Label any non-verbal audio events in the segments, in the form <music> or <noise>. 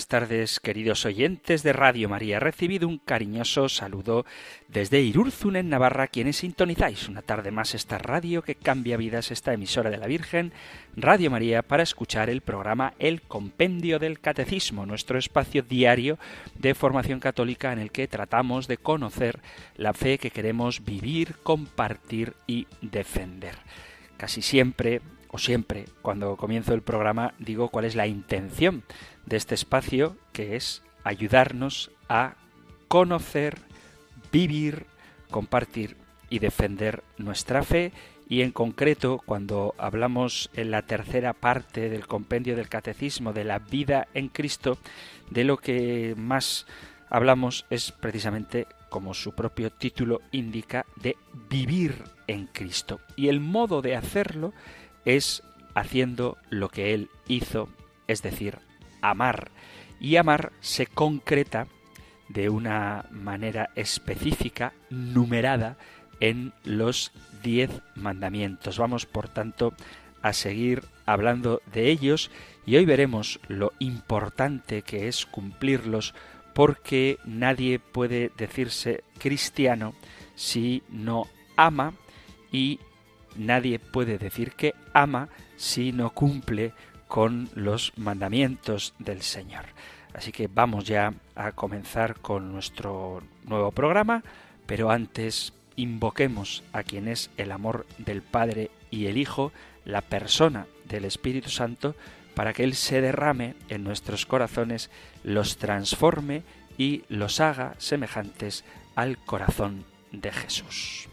Buenas tardes, queridos oyentes de Radio María. Recibido un cariñoso saludo desde Irurzun, en Navarra, quienes sintonizáis una tarde más esta radio que cambia vidas, esta emisora de la Virgen, Radio María, para escuchar el programa El Compendio del Catecismo, nuestro espacio diario de formación católica en el que tratamos de conocer la fe que queremos vivir, compartir y defender. Casi siempre o siempre, cuando comienzo el programa, digo cuál es la intención de este espacio, que es ayudarnos a conocer, vivir, compartir y defender nuestra fe y en concreto cuando hablamos en la tercera parte del compendio del catecismo de la vida en Cristo, de lo que más hablamos es precisamente, como su propio título indica, de vivir en Cristo. Y el modo de hacerlo es haciendo lo que Él hizo, es decir, amar. Y amar se concreta de una manera específica, numerada, en los diez mandamientos. Vamos, por tanto, a seguir hablando de ellos y hoy veremos lo importante que es cumplirlos porque nadie puede decirse cristiano si no ama y nadie puede decir que ama si no cumple con los mandamientos del Señor. Así que vamos ya a comenzar con nuestro nuevo programa, pero antes invoquemos a quien es el amor del Padre y el Hijo, la persona del Espíritu Santo, para que Él se derrame en nuestros corazones, los transforme y los haga semejantes al corazón de Jesús.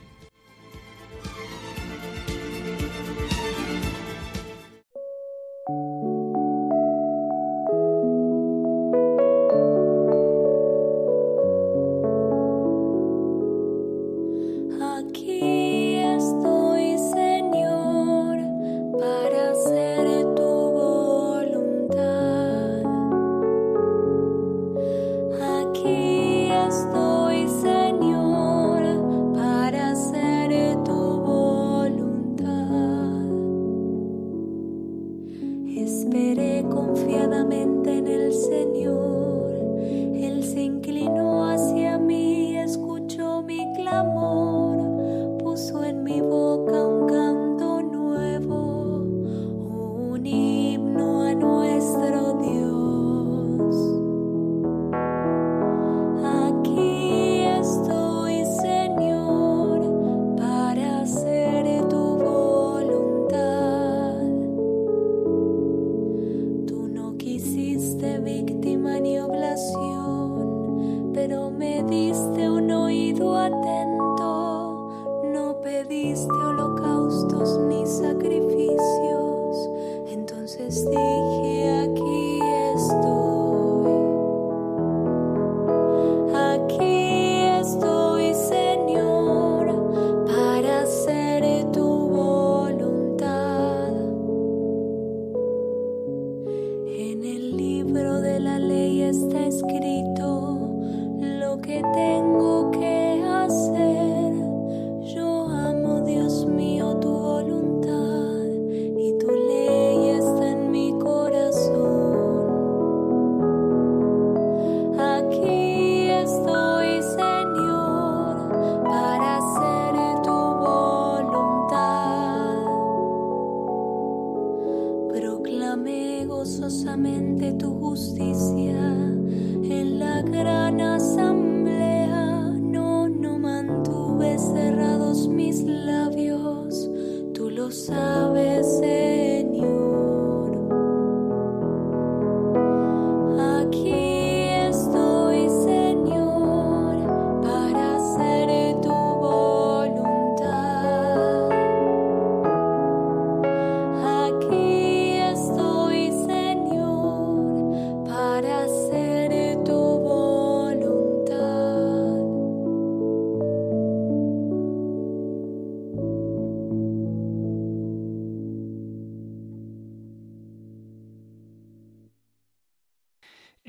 Tu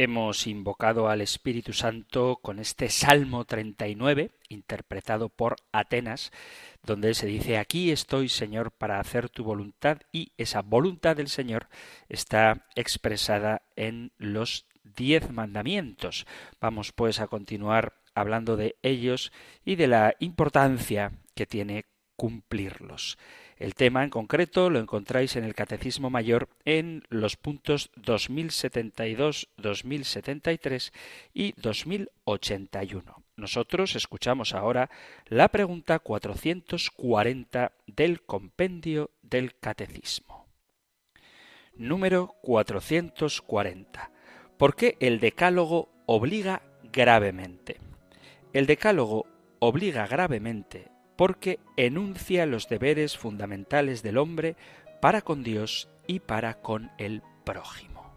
Hemos invocado al Espíritu Santo con este Salmo 39, interpretado por Atenas, donde se dice, aquí estoy, Señor, para hacer tu voluntad, y esa voluntad del Señor está expresada en los diez mandamientos. Vamos pues a continuar hablando de ellos y de la importancia que tiene cumplirlos. El tema en concreto lo encontráis en el Catecismo Mayor en los puntos 2072, 2073 y 2081. Nosotros escuchamos ahora la pregunta 440 del compendio del Catecismo. Número 440. ¿Por qué el decálogo obliga gravemente? El decálogo obliga gravemente porque enuncia los deberes fundamentales del hombre para con Dios y para con el prójimo.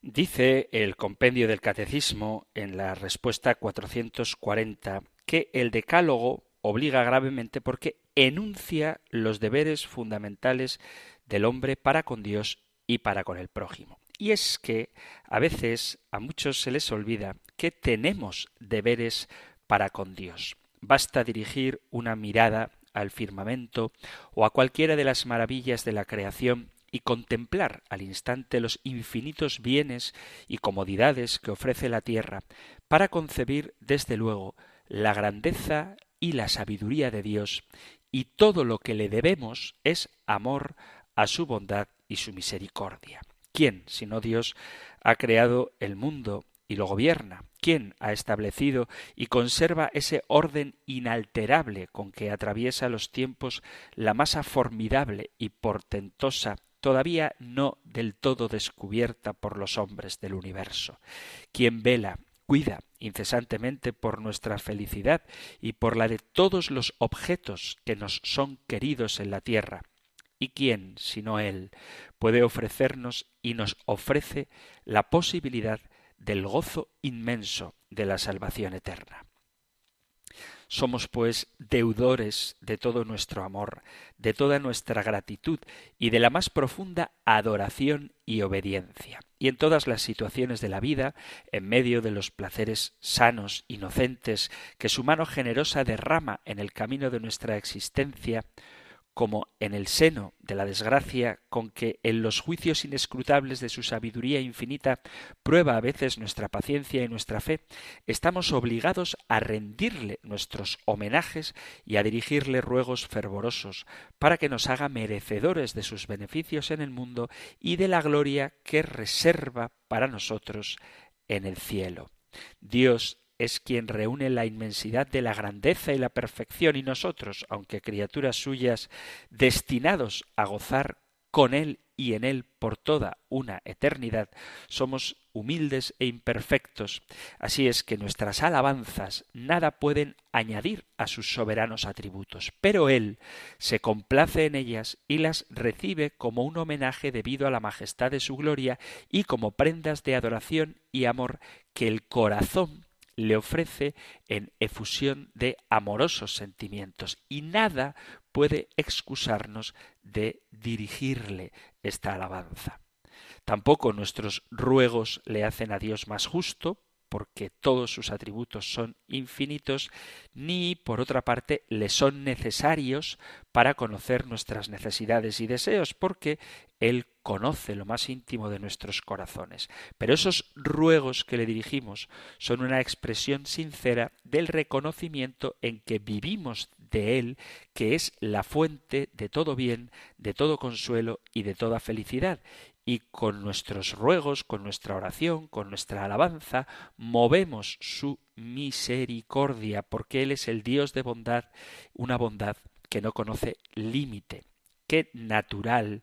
Dice el compendio del Catecismo en la respuesta 440 que el decálogo obliga gravemente porque enuncia los deberes fundamentales del hombre para con Dios y para con el prójimo. Y es que a veces a muchos se les olvida que tenemos deberes para con Dios. Basta dirigir una mirada al firmamento o a cualquiera de las maravillas de la creación y contemplar al instante los infinitos bienes y comodidades que ofrece la tierra para concebir desde luego la grandeza y la sabiduría de Dios y todo lo que le debemos es amor a su bondad y su misericordia. ¿Quién, sino Dios, ha creado el mundo y lo gobierna? ¿Quién ha establecido y conserva ese orden inalterable con que atraviesa los tiempos la masa formidable y portentosa todavía no del todo descubierta por los hombres del universo? ¿Quién vela cuida incesantemente por nuestra felicidad y por la de todos los objetos que nos son queridos en la tierra, ¿Y quién, sino Él, puede ofrecernos y nos ofrece la posibilidad del gozo inmenso de la salvación eterna? Somos pues deudores de todo nuestro amor, de toda nuestra gratitud y de la más profunda adoración y obediencia. Y en todas las situaciones de la vida, en medio de los placeres sanos, inocentes, que su mano generosa derrama en el camino de nuestra existencia, como en el seno de la desgracia con que en los juicios inescrutables de su sabiduría infinita prueba a veces nuestra paciencia y nuestra fe, estamos obligados a rendirle nuestros homenajes y a dirigirle ruegos fervorosos para que nos haga merecedores de sus beneficios en el mundo y de la gloria que reserva para nosotros en el cielo. Dios es quien reúne la inmensidad de la grandeza y la perfección y nosotros, aunque criaturas suyas, destinados a gozar con Él y en Él por toda una eternidad, somos humildes e imperfectos. Así es que nuestras alabanzas nada pueden añadir a sus soberanos atributos, pero Él se complace en ellas y las recibe como un homenaje debido a la majestad de su gloria y como prendas de adoración y amor que el corazón le ofrece en efusión de amorosos sentimientos y nada puede excusarnos de dirigirle esta alabanza. Tampoco nuestros ruegos le hacen a Dios más justo, porque todos sus atributos son infinitos, ni por otra parte le son necesarios para conocer nuestras necesidades y deseos, porque Él conoce lo más íntimo de nuestros corazones. Pero esos ruegos que le dirigimos son una expresión sincera del reconocimiento en que vivimos de Él, que es la fuente de todo bien, de todo consuelo y de toda felicidad, y con nuestros ruegos, con nuestra oración, con nuestra alabanza, movemos su misericordia, porque Él es el Dios de bondad, una bondad que no conoce límite. Qué natural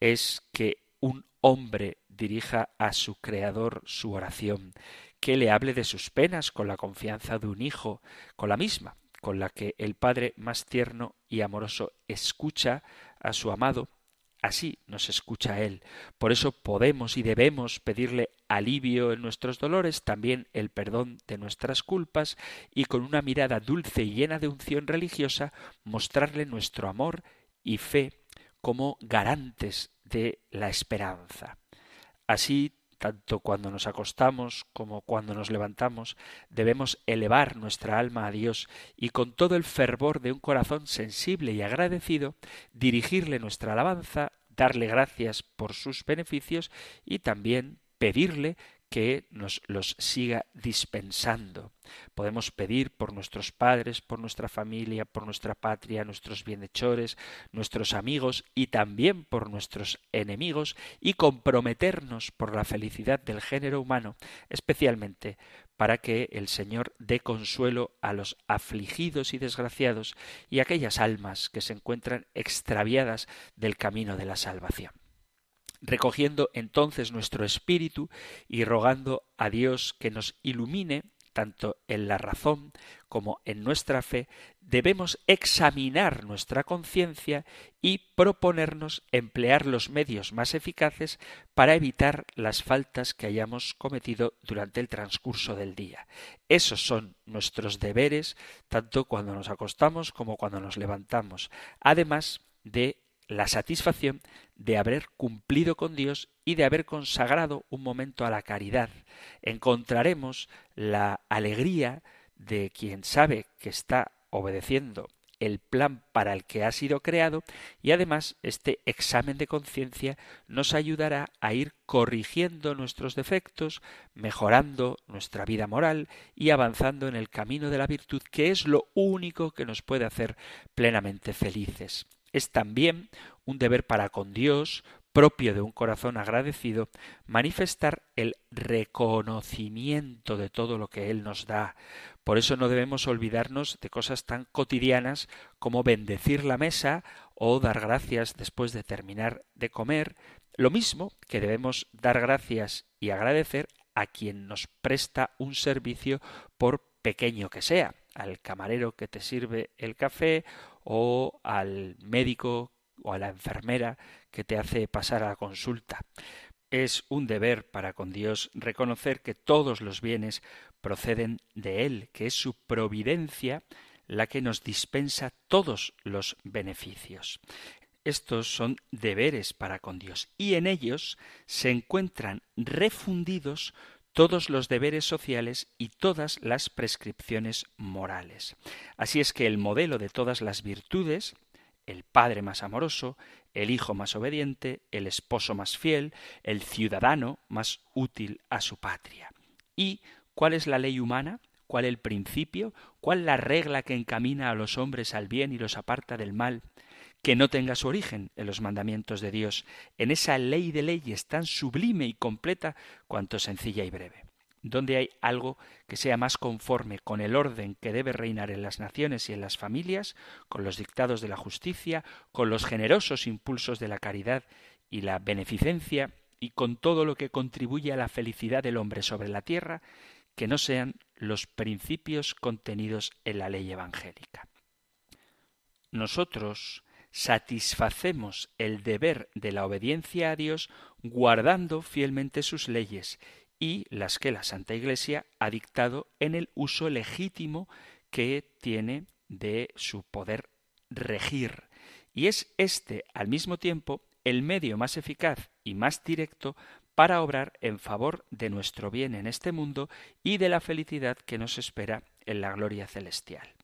es que un hombre dirija a su Creador su oración, que le hable de sus penas con la confianza de un hijo, con la misma con la que el Padre más tierno y amoroso escucha a su amado Así nos escucha Él. Por eso podemos y debemos pedirle alivio en nuestros dolores, también el perdón de nuestras culpas, y con una mirada dulce y llena de unción religiosa mostrarle nuestro amor y fe como garantes de la esperanza. Así tanto cuando nos acostamos como cuando nos levantamos, debemos elevar nuestra alma a Dios y con todo el fervor de un corazón sensible y agradecido, dirigirle nuestra alabanza, darle gracias por sus beneficios y también pedirle que nos los siga dispensando. Podemos pedir por nuestros padres, por nuestra familia, por nuestra patria, nuestros bienhechores, nuestros amigos y también por nuestros enemigos y comprometernos por la felicidad del género humano, especialmente para que el Señor dé consuelo a los afligidos y desgraciados y aquellas almas que se encuentran extraviadas del camino de la salvación recogiendo entonces nuestro espíritu y rogando a Dios que nos ilumine tanto en la razón como en nuestra fe, debemos examinar nuestra conciencia y proponernos emplear los medios más eficaces para evitar las faltas que hayamos cometido durante el transcurso del día. Esos son nuestros deberes tanto cuando nos acostamos como cuando nos levantamos, además de la satisfacción de haber cumplido con Dios y de haber consagrado un momento a la caridad. Encontraremos la alegría de quien sabe que está obedeciendo el plan para el que ha sido creado y además este examen de conciencia nos ayudará a ir corrigiendo nuestros defectos, mejorando nuestra vida moral y avanzando en el camino de la virtud que es lo único que nos puede hacer plenamente felices. Es también un deber para con Dios, propio de un corazón agradecido, manifestar el reconocimiento de todo lo que Él nos da. Por eso no debemos olvidarnos de cosas tan cotidianas como bendecir la mesa o dar gracias después de terminar de comer, lo mismo que debemos dar gracias y agradecer a quien nos presta un servicio por pequeño que sea, al camarero que te sirve el café o al médico o a la enfermera que te hace pasar a la consulta. Es un deber para con Dios reconocer que todos los bienes proceden de Él, que es su providencia la que nos dispensa todos los beneficios. Estos son deberes para con Dios y en ellos se encuentran refundidos todos los deberes sociales y todas las prescripciones morales. Así es que el modelo de todas las virtudes, el padre más amoroso, el hijo más obediente, el esposo más fiel, el ciudadano más útil a su patria. ¿Y cuál es la ley humana? ¿Cuál el principio? ¿Cuál la regla que encamina a los hombres al bien y los aparta del mal? Que no tenga su origen en los mandamientos de Dios, en esa ley de leyes tan sublime y completa cuanto sencilla y breve. Donde hay algo que sea más conforme con el orden que debe reinar en las naciones y en las familias, con los dictados de la justicia, con los generosos impulsos de la caridad y la beneficencia, y con todo lo que contribuye a la felicidad del hombre sobre la tierra, que no sean los principios contenidos en la ley evangélica. Nosotros satisfacemos el deber de la obediencia a Dios guardando fielmente sus leyes y las que la Santa Iglesia ha dictado en el uso legítimo que tiene de su poder regir. Y es este, al mismo tiempo, el medio más eficaz y más directo para obrar en favor de nuestro bien en este mundo y de la felicidad que nos espera en la gloria celestial.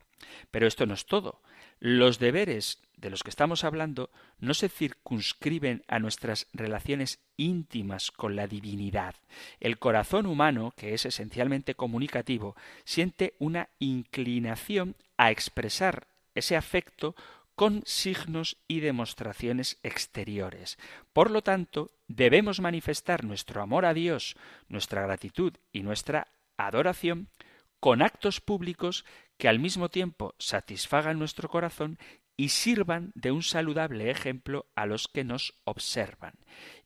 Pero esto no es todo. Los deberes de los que estamos hablando no se circunscriben a nuestras relaciones íntimas con la divinidad. El corazón humano, que es esencialmente comunicativo, siente una inclinación a expresar ese afecto con signos y demostraciones exteriores. Por lo tanto, debemos manifestar nuestro amor a Dios, nuestra gratitud y nuestra adoración con actos públicos que al mismo tiempo satisfagan nuestro corazón y sirvan de un saludable ejemplo a los que nos observan.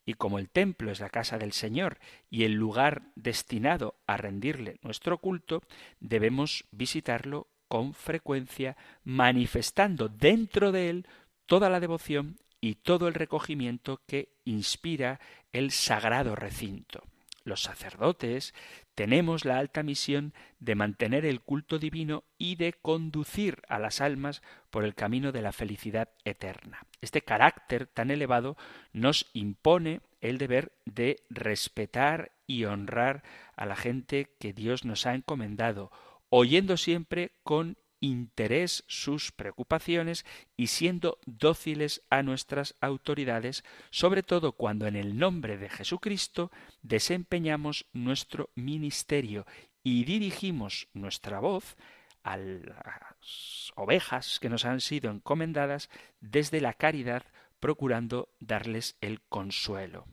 Y como el templo es la casa del Señor y el lugar destinado a rendirle nuestro culto, debemos visitarlo con frecuencia, manifestando dentro de él toda la devoción y todo el recogimiento que inspira el sagrado recinto. Los sacerdotes tenemos la alta misión de mantener el culto divino y de conducir a las almas por el camino de la felicidad eterna. Este carácter tan elevado nos impone el deber de respetar y honrar a la gente que Dios nos ha encomendado, oyendo siempre con interés sus preocupaciones y siendo dóciles a nuestras autoridades, sobre todo cuando en el nombre de Jesucristo desempeñamos nuestro ministerio y dirigimos nuestra voz a las ovejas que nos han sido encomendadas desde la caridad, procurando darles el consuelo.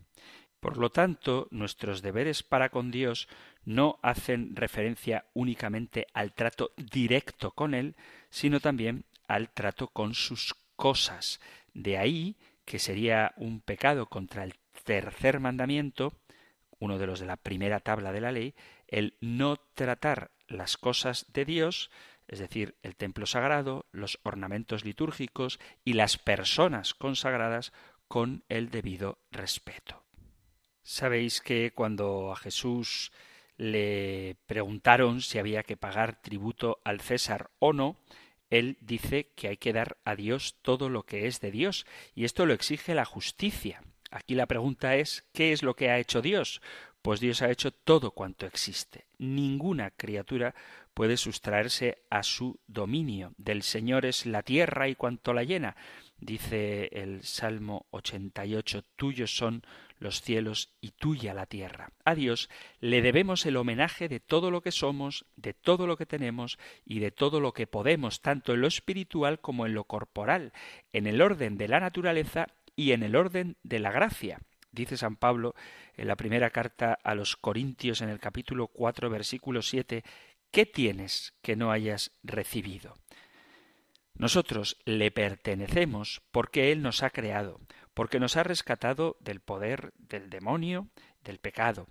Por lo tanto, nuestros deberes para con Dios no hacen referencia únicamente al trato directo con Él, sino también al trato con sus cosas. De ahí que sería un pecado contra el tercer mandamiento, uno de los de la primera tabla de la ley, el no tratar las cosas de Dios, es decir, el templo sagrado, los ornamentos litúrgicos y las personas consagradas con el debido respeto. Sabéis que cuando a Jesús le preguntaron si había que pagar tributo al César o no, él dice que hay que dar a Dios todo lo que es de Dios, y esto lo exige la justicia. Aquí la pregunta es ¿qué es lo que ha hecho Dios? Pues Dios ha hecho todo cuanto existe. Ninguna criatura puede sustraerse a su dominio. Del Señor es la tierra y cuanto la llena. Dice el Salmo 88, tuyos son los cielos y tuya la tierra. A Dios le debemos el homenaje de todo lo que somos, de todo lo que tenemos y de todo lo que podemos, tanto en lo espiritual como en lo corporal, en el orden de la naturaleza y en el orden de la gracia. Dice San Pablo en la primera carta a los Corintios en el capítulo 4 versículo 7, ¿qué tienes que no hayas recibido? Nosotros le pertenecemos porque Él nos ha creado, porque nos ha rescatado del poder del demonio, del pecado,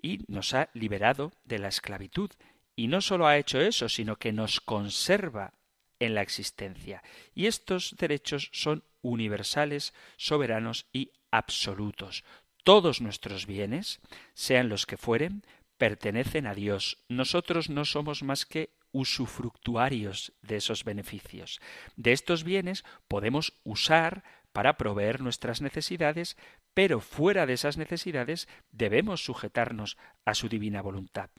y nos ha liberado de la esclavitud. Y no solo ha hecho eso, sino que nos conserva en la existencia. Y estos derechos son universales, soberanos y absolutos. Todos nuestros bienes, sean los que fueren, pertenecen a Dios. Nosotros no somos más que usufructuarios de esos beneficios. De estos bienes podemos usar para proveer nuestras necesidades, pero fuera de esas necesidades debemos sujetarnos a su divina voluntad.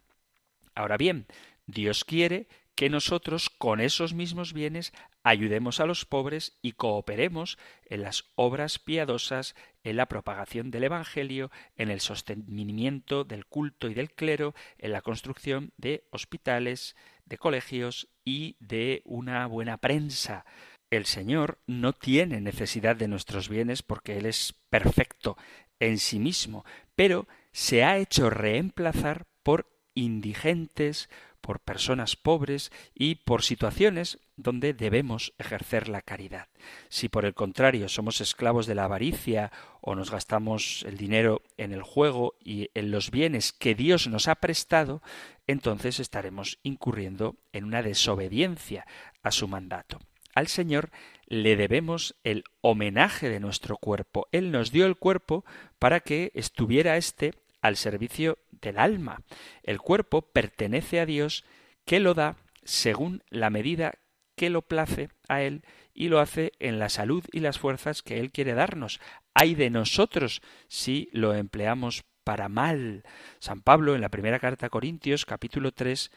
Ahora bien, Dios quiere que nosotros con esos mismos bienes ayudemos a los pobres y cooperemos en las obras piadosas, en la propagación del Evangelio, en el sostenimiento del culto y del clero, en la construcción de hospitales, de colegios y de una buena prensa. El Señor no tiene necesidad de nuestros bienes porque Él es perfecto en sí mismo, pero se ha hecho reemplazar por indigentes, por personas pobres y por situaciones donde debemos ejercer la caridad. Si por el contrario somos esclavos de la avaricia o nos gastamos el dinero en el juego y en los bienes que Dios nos ha prestado, entonces estaremos incurriendo en una desobediencia a su mandato. Al Señor le debemos el homenaje de nuestro cuerpo. Él nos dio el cuerpo para que estuviera éste al servicio del alma. El cuerpo pertenece a Dios que lo da según la medida que lo place a Él y lo hace en la salud y las fuerzas que Él quiere darnos. Hay de nosotros si lo empleamos para mal. San Pablo en la primera carta a Corintios capítulo 3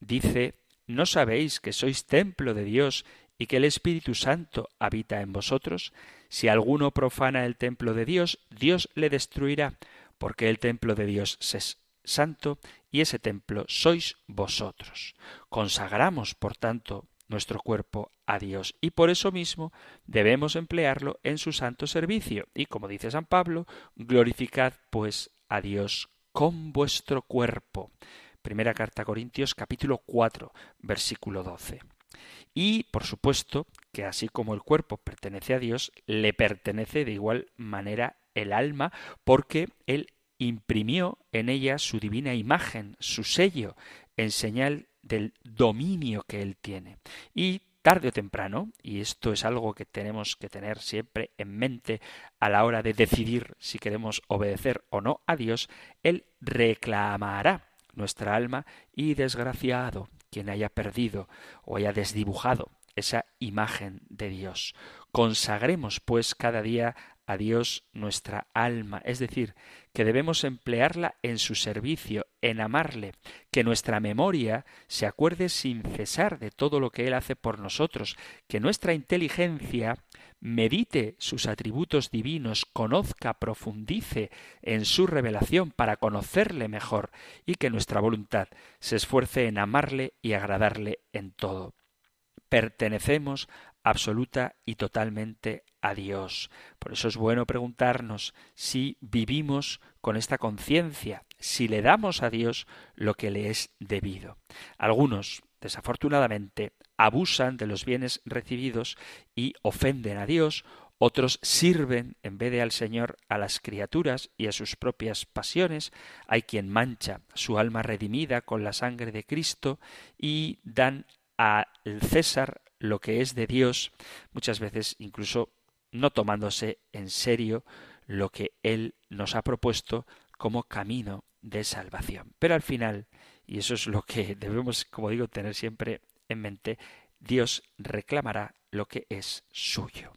dice ¿No sabéis que sois templo de Dios y que el Espíritu Santo habita en vosotros? Si alguno profana el templo de Dios, Dios le destruirá, porque el templo de Dios es santo y ese templo sois vosotros. Consagramos, por tanto, nuestro cuerpo a Dios y por eso mismo debemos emplearlo en su santo servicio. Y como dice San Pablo, glorificad pues a Dios con vuestro cuerpo. Primera carta a Corintios capítulo 4 versículo 12. Y, por supuesto, que así como el cuerpo pertenece a Dios, le pertenece de igual manera el alma, porque Él imprimió en ella su divina imagen, su sello, en señal del dominio que Él tiene. Y tarde o temprano, y esto es algo que tenemos que tener siempre en mente a la hora de decidir si queremos obedecer o no a Dios, Él reclamará nuestra alma y desgraciado quien haya perdido o haya desdibujado esa imagen de Dios. Consagremos, pues, cada día a Dios nuestra alma, es decir, que debemos emplearla en su servicio, en amarle, que nuestra memoria se acuerde sin cesar de todo lo que Él hace por nosotros, que nuestra inteligencia medite sus atributos divinos, conozca, profundice en su revelación para conocerle mejor, y que nuestra voluntad se esfuerce en amarle y agradarle en todo. Pertenecemos absoluta y totalmente a Dios. Por eso es bueno preguntarnos si vivimos con esta conciencia, si le damos a Dios lo que le es debido. Algunos, desafortunadamente, abusan de los bienes recibidos y ofenden a Dios, otros sirven en vez de al Señor a las criaturas y a sus propias pasiones, hay quien mancha su alma redimida con la sangre de Cristo y dan al César lo que es de Dios, muchas veces incluso no tomándose en serio lo que Él nos ha propuesto como camino de salvación. Pero al final, y eso es lo que <laughs> debemos, como digo, tener siempre en mente, Dios reclamará lo que es suyo.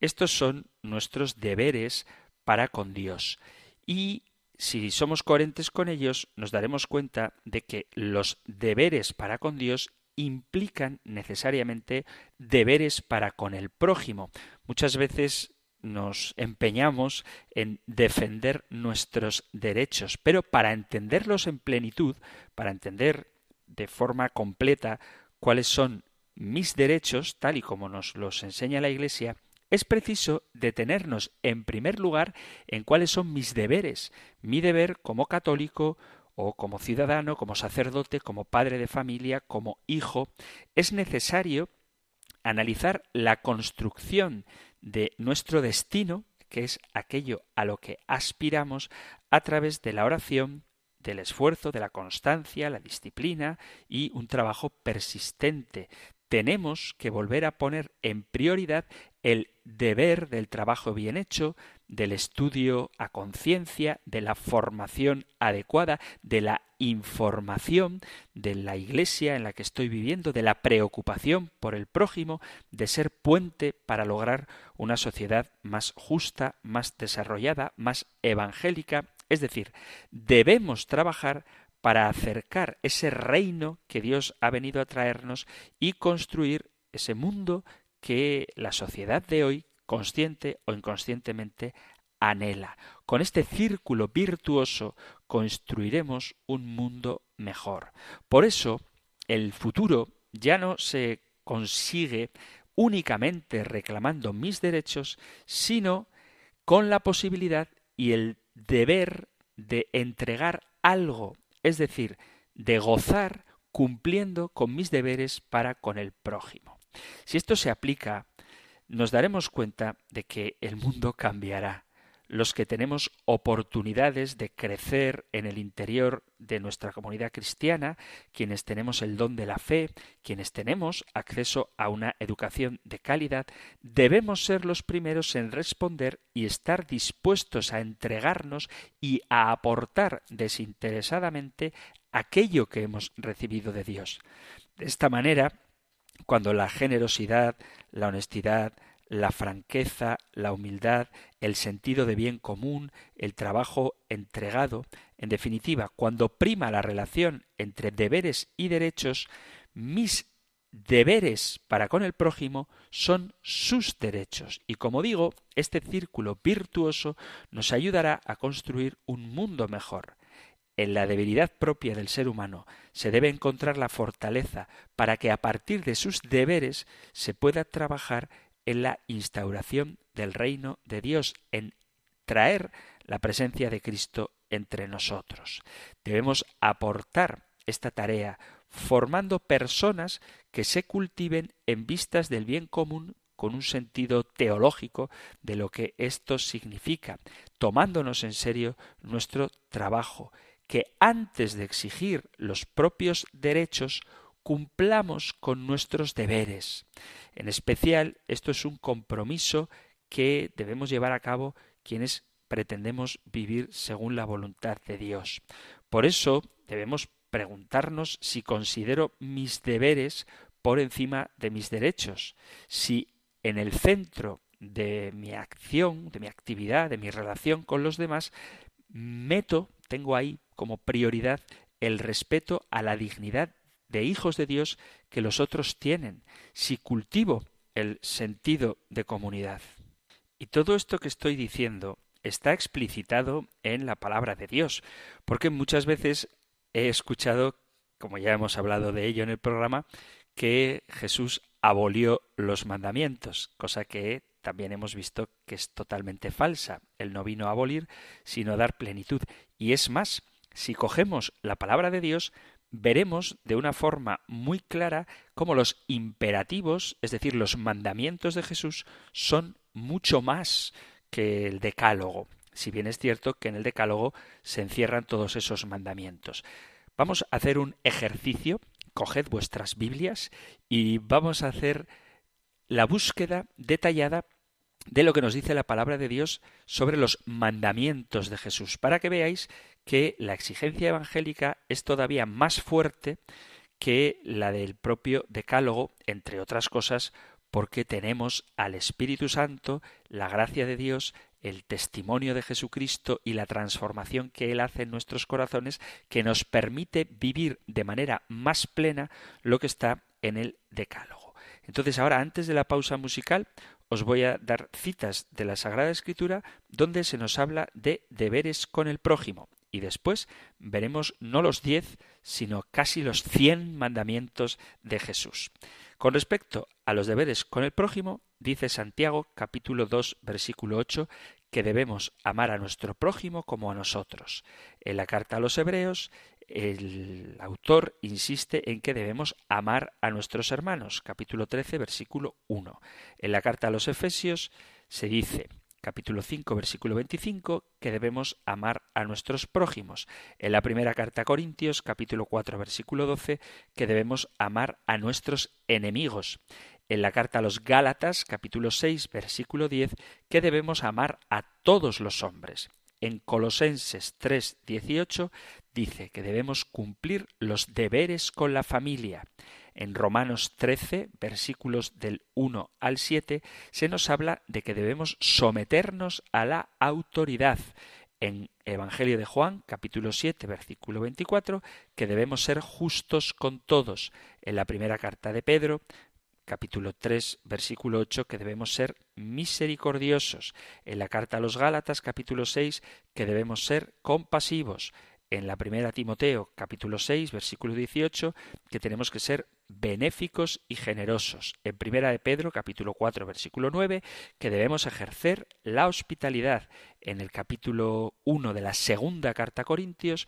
Estos son nuestros deberes para con Dios. Y si somos coherentes con ellos, nos daremos cuenta de que los deberes para con Dios implican necesariamente deberes para con el prójimo. Muchas veces nos empeñamos en defender nuestros derechos, pero para entenderlos en plenitud, para entender de forma completa cuáles son mis derechos, tal y como nos los enseña la Iglesia, es preciso detenernos en primer lugar en cuáles son mis deberes, mi deber como católico, o como ciudadano, como sacerdote, como padre de familia, como hijo, es necesario analizar la construcción de nuestro destino, que es aquello a lo que aspiramos, a través de la oración, del esfuerzo, de la constancia, la disciplina y un trabajo persistente. Tenemos que volver a poner en prioridad el deber del trabajo bien hecho, del estudio a conciencia, de la formación adecuada, de la información de la iglesia en la que estoy viviendo, de la preocupación por el prójimo, de ser puente para lograr una sociedad más justa, más desarrollada, más evangélica. Es decir, debemos trabajar para acercar ese reino que Dios ha venido a traernos y construir ese mundo que la sociedad de hoy, consciente o inconscientemente, anhela. Con este círculo virtuoso construiremos un mundo mejor. Por eso, el futuro ya no se consigue únicamente reclamando mis derechos, sino con la posibilidad y el deber de entregar algo, es decir, de gozar cumpliendo con mis deberes para con el prójimo. Si esto se aplica, nos daremos cuenta de que el mundo cambiará. Los que tenemos oportunidades de crecer en el interior de nuestra comunidad cristiana, quienes tenemos el don de la fe, quienes tenemos acceso a una educación de calidad, debemos ser los primeros en responder y estar dispuestos a entregarnos y a aportar desinteresadamente aquello que hemos recibido de Dios. De esta manera, cuando la generosidad, la honestidad, la franqueza, la humildad, el sentido de bien común, el trabajo entregado, en definitiva, cuando prima la relación entre deberes y derechos, mis deberes para con el prójimo son sus derechos. Y como digo, este círculo virtuoso nos ayudará a construir un mundo mejor. En la debilidad propia del ser humano se debe encontrar la fortaleza para que a partir de sus deberes se pueda trabajar en la instauración del reino de Dios, en traer la presencia de Cristo entre nosotros. Debemos aportar esta tarea formando personas que se cultiven en vistas del bien común con un sentido teológico de lo que esto significa, tomándonos en serio nuestro trabajo que antes de exigir los propios derechos cumplamos con nuestros deberes. En especial, esto es un compromiso que debemos llevar a cabo quienes pretendemos vivir según la voluntad de Dios. Por eso debemos preguntarnos si considero mis deberes por encima de mis derechos, si en el centro de mi acción, de mi actividad, de mi relación con los demás, meto, tengo ahí como prioridad el respeto a la dignidad de hijos de Dios que los otros tienen, si cultivo el sentido de comunidad. Y todo esto que estoy diciendo está explicitado en la palabra de Dios, porque muchas veces he escuchado, como ya hemos hablado de ello en el programa, que Jesús abolió los mandamientos, cosa que también hemos visto que es totalmente falsa. Él no vino a abolir, sino a dar plenitud. Y es más, si cogemos la palabra de Dios, veremos de una forma muy clara cómo los imperativos, es decir, los mandamientos de Jesús, son mucho más que el decálogo, si bien es cierto que en el decálogo se encierran todos esos mandamientos. Vamos a hacer un ejercicio, coged vuestras Biblias y vamos a hacer la búsqueda detallada de lo que nos dice la palabra de Dios sobre los mandamientos de Jesús, para que veáis que la exigencia evangélica es todavía más fuerte que la del propio decálogo, entre otras cosas, porque tenemos al Espíritu Santo, la gracia de Dios, el testimonio de Jesucristo y la transformación que Él hace en nuestros corazones que nos permite vivir de manera más plena lo que está en el Decálogo. Entonces ahora, antes de la pausa musical, os voy a dar citas de la Sagrada Escritura donde se nos habla de deberes con el prójimo. Y después veremos no los diez, sino casi los cien mandamientos de Jesús. Con respecto a los deberes con el prójimo, dice Santiago capítulo 2 versículo 8 que debemos amar a nuestro prójimo como a nosotros. En la carta a los hebreos, el autor insiste en que debemos amar a nuestros hermanos, capítulo 13 versículo 1. En la carta a los efesios se dice capítulo 5, versículo 25, que debemos amar a nuestros prójimos. En la primera carta a Corintios, capítulo 4, versículo 12, que debemos amar a nuestros enemigos. En la carta a los Gálatas, capítulo 6, versículo 10, que debemos amar a todos los hombres. En Colosenses 3, 18 dice que debemos cumplir los deberes con la familia. En Romanos 13, versículos del 1 al 7, se nos habla de que debemos someternos a la autoridad. En Evangelio de Juan, capítulo 7, versículo 24, que debemos ser justos con todos. En la primera carta de Pedro, capítulo 3, versículo 8, que debemos ser misericordiosos. En la carta a los Gálatas, capítulo 6, que debemos ser compasivos en la primera Timoteo capítulo 6 versículo 18 que tenemos que ser benéficos y generosos. En primera de Pedro capítulo 4 versículo 9 que debemos ejercer la hospitalidad. En el capítulo 1 de la segunda carta a Corintios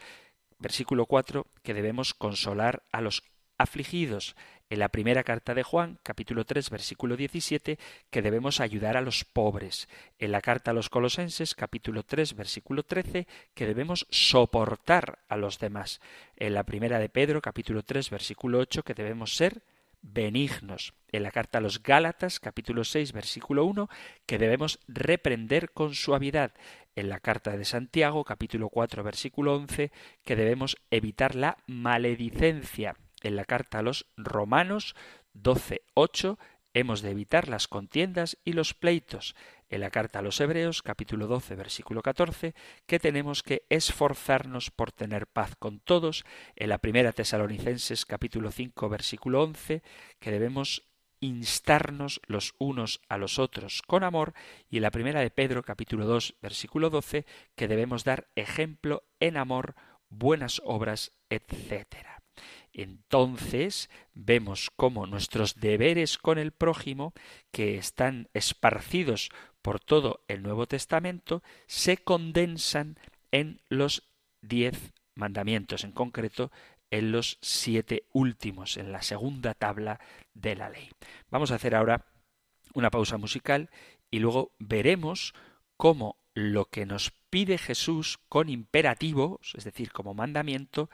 versículo 4 que debemos consolar a los afligidos en la primera carta de Juan, capítulo 3, versículo 17, que debemos ayudar a los pobres. En la carta a los Colosenses, capítulo 3, versículo 13, que debemos soportar a los demás. En la primera de Pedro, capítulo 3, versículo 8, que debemos ser benignos. En la carta a los Gálatas, capítulo 6, versículo 1, que debemos reprender con suavidad. En la carta de Santiago, capítulo 4, versículo 11, que debemos evitar la maledicencia en la carta a los Romanos 12.8 hemos de evitar las contiendas y los pleitos. En la carta a los Hebreos, capítulo 12, versículo 14, que tenemos que esforzarnos por tener paz con todos. En la primera Tesalonicenses, capítulo 5, versículo 11, que debemos instarnos los unos a los otros con amor. Y en la primera de Pedro, capítulo 2, versículo 12, que debemos dar ejemplo en amor, buenas obras, etcétera entonces vemos cómo nuestros deberes con el prójimo, que están esparcidos por todo el Nuevo Testamento, se condensan en los diez mandamientos, en concreto en los siete últimos, en la segunda tabla de la ley. Vamos a hacer ahora una pausa musical y luego veremos cómo lo que nos pide Jesús con imperativos, es decir, como mandamiento,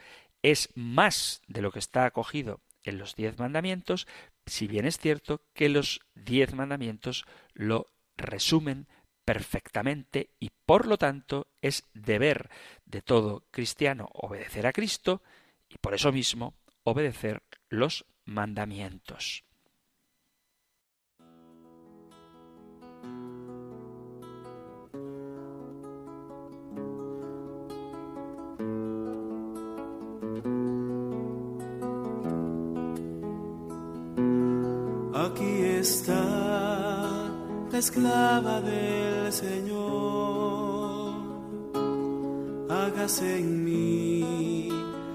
es más de lo que está acogido en los diez mandamientos, si bien es cierto que los diez mandamientos lo resumen perfectamente y por lo tanto es deber de todo cristiano obedecer a Cristo y por eso mismo obedecer los mandamientos. Está la esclava del Señor. Hágase en mí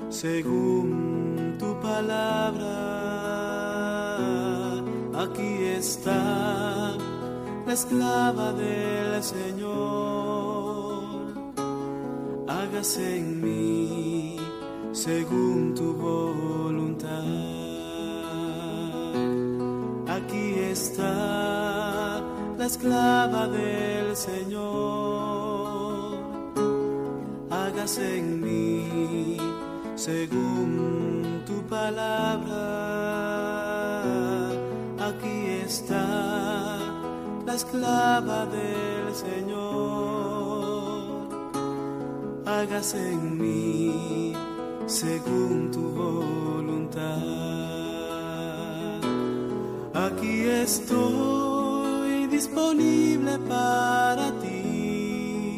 según tu palabra. Aquí está la esclava del Señor. Hágase en mí según tu voluntad esclava del Señor. Hágase en mí según tu palabra. Aquí está la esclava del Señor. Hágase en mí según tu voluntad. Aquí estoy disponible para ti.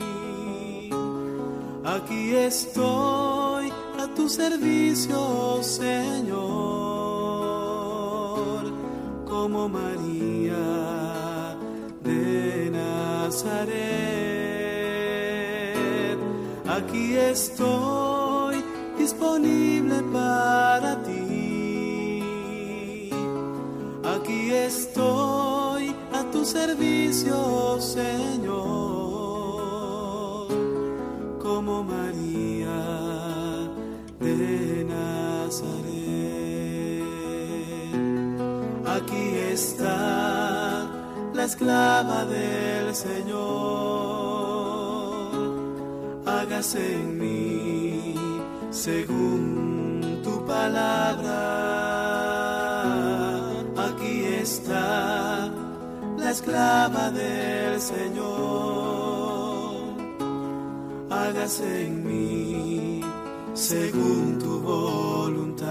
Aquí estoy a tu servicio, Señor, como María de Nazaret. Aquí estoy disponible para ti. Aquí estoy servicio, Señor, como María de Nazaret. Aquí está la esclava del Señor. Hágase en mí según tu palabra esclava del Señor. Hágase en mí según tu voluntad.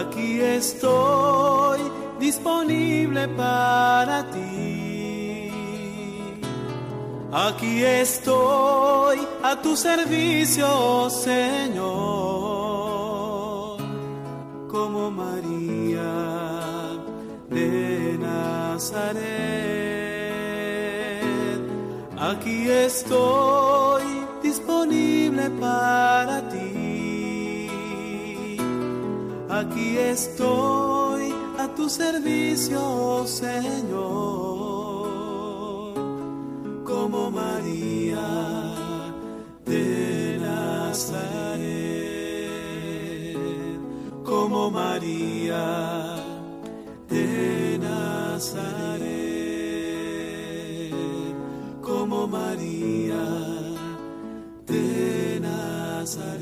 Aquí estoy disponible para ti. Aquí estoy a tu servicio, Señor como María Aquí estoy disponible para ti. Aquí estoy a tu servicio, Señor, como María de Nazaret como María Como María de Nazaret.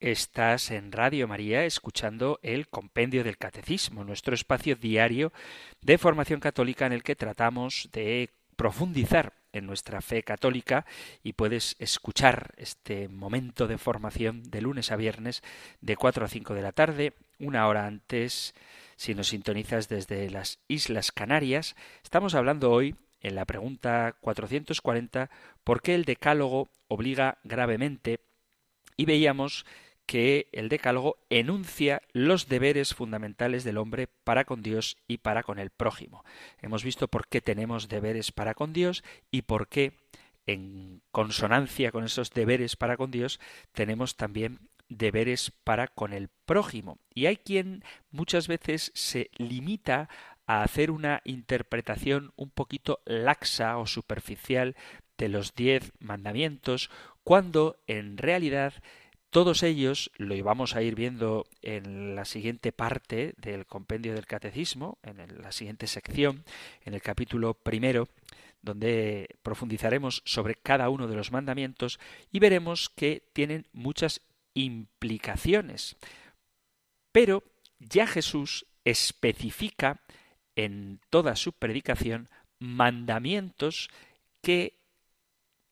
Estás en Radio María escuchando el Compendio del Catecismo, nuestro espacio diario de formación católica en el que tratamos de profundizar en nuestra fe católica y puedes escuchar este momento de formación de lunes a viernes de 4 a 5 de la tarde, una hora antes si nos sintonizas desde las Islas Canarias. Estamos hablando hoy en la pregunta 440 ¿por qué el decálogo obliga gravemente? Y veíamos que el Decálogo enuncia los deberes fundamentales del hombre para con Dios y para con el prójimo. Hemos visto por qué tenemos deberes para con Dios y por qué, en consonancia con esos deberes para con Dios, tenemos también deberes para con el prójimo. Y hay quien muchas veces se limita a hacer una interpretación un poquito laxa o superficial de los diez mandamientos, cuando en realidad todos ellos, lo íbamos a ir viendo en la siguiente parte del compendio del catecismo, en la siguiente sección, en el capítulo primero, donde profundizaremos sobre cada uno de los mandamientos y veremos que tienen muchas implicaciones. Pero ya Jesús especifica en toda su predicación mandamientos que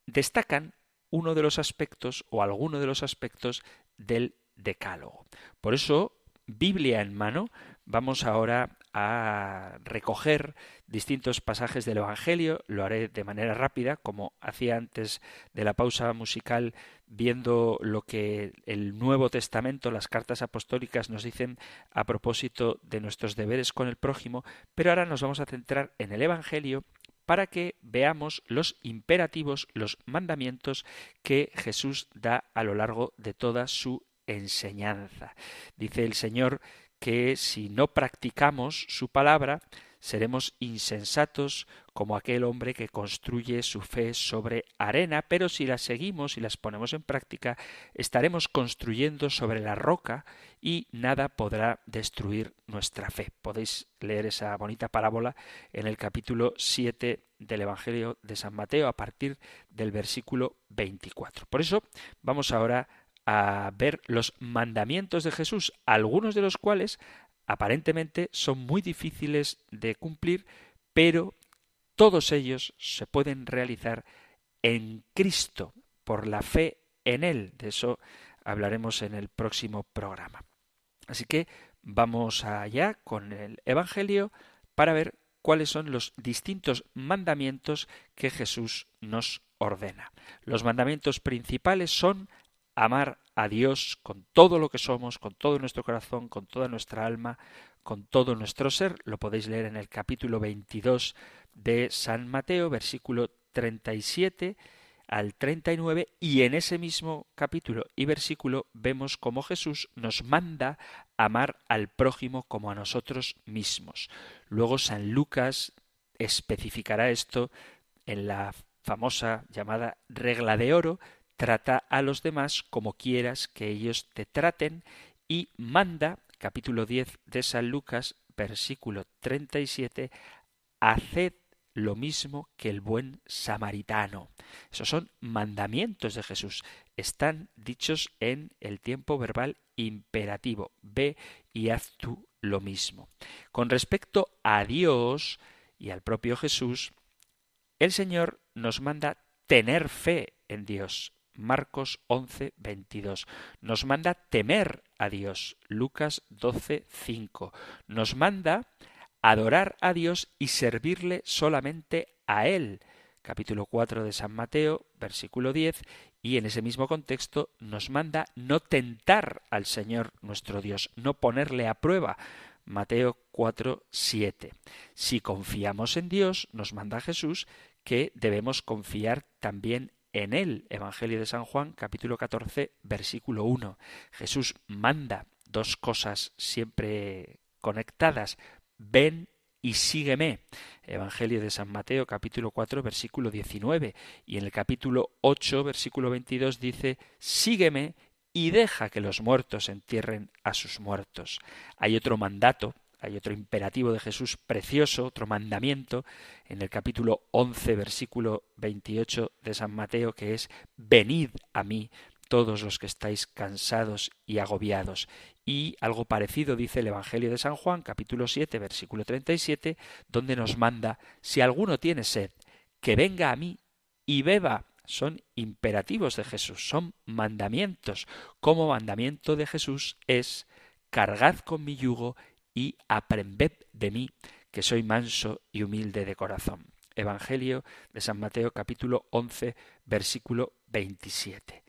destacan uno de los aspectos o alguno de los aspectos del decálogo. Por eso, Biblia en mano, vamos ahora a recoger distintos pasajes del Evangelio. Lo haré de manera rápida, como hacía antes de la pausa musical, viendo lo que el Nuevo Testamento, las cartas apostólicas nos dicen a propósito de nuestros deberes con el prójimo, pero ahora nos vamos a centrar en el Evangelio para que veamos los imperativos, los mandamientos que Jesús da a lo largo de toda su enseñanza. Dice el Señor que si no practicamos su palabra, seremos insensatos como aquel hombre que construye su fe sobre arena, pero si las seguimos y las ponemos en práctica, estaremos construyendo sobre la roca y nada podrá destruir nuestra fe. Podéis leer esa bonita parábola en el capítulo 7 del Evangelio de San Mateo a partir del versículo 24. Por eso vamos ahora a ver los mandamientos de Jesús, algunos de los cuales aparentemente son muy difíciles de cumplir, pero todos ellos se pueden realizar en Cristo, por la fe en Él. De eso hablaremos en el próximo programa. Así que vamos allá con el Evangelio para ver cuáles son los distintos mandamientos que Jesús nos ordena. Los mandamientos principales son amar a Dios con todo lo que somos, con todo nuestro corazón, con toda nuestra alma, con todo nuestro ser. Lo podéis leer en el capítulo 22 de San Mateo, versículo 37 al 39 y en ese mismo capítulo y versículo vemos cómo Jesús nos manda amar al prójimo como a nosotros mismos. Luego San Lucas especificará esto en la famosa llamada regla de oro trata a los demás como quieras que ellos te traten y manda, capítulo 10 de San Lucas, versículo 37, haced lo mismo que el buen samaritano. Esos son mandamientos de Jesús. Están dichos en el tiempo verbal imperativo. Ve y haz tú lo mismo. Con respecto a Dios y al propio Jesús, el Señor nos manda tener fe en Dios. Marcos 11, 22. Nos manda temer a Dios. Lucas 12, 5. Nos manda adorar a Dios y servirle solamente a Él. Capítulo 4 de San Mateo, versículo 10, y en ese mismo contexto nos manda no tentar al Señor nuestro Dios, no ponerle a prueba. Mateo 4, 7. Si confiamos en Dios, nos manda Jesús que debemos confiar también en el Evangelio de San Juan, capítulo 14, versículo 1. Jesús manda dos cosas siempre conectadas. Ven y sígueme. Evangelio de San Mateo, capítulo 4, versículo 19. Y en el capítulo 8, versículo 22 dice, sígueme y deja que los muertos entierren a sus muertos. Hay otro mandato hay otro imperativo de Jesús precioso, otro mandamiento, en el capítulo 11, versículo 28 de San Mateo, que es, venid a mí todos los que estáis cansados y agobiados. Y algo parecido dice el Evangelio de San Juan, capítulo 7, versículo 37, donde nos manda, si alguno tiene sed, que venga a mí y beba. Son imperativos de Jesús, son mandamientos. Como mandamiento de Jesús es, cargad con mi yugo y aprended de mí, que soy manso y humilde de corazón. Evangelio de San Mateo capítulo 11 versículo 27.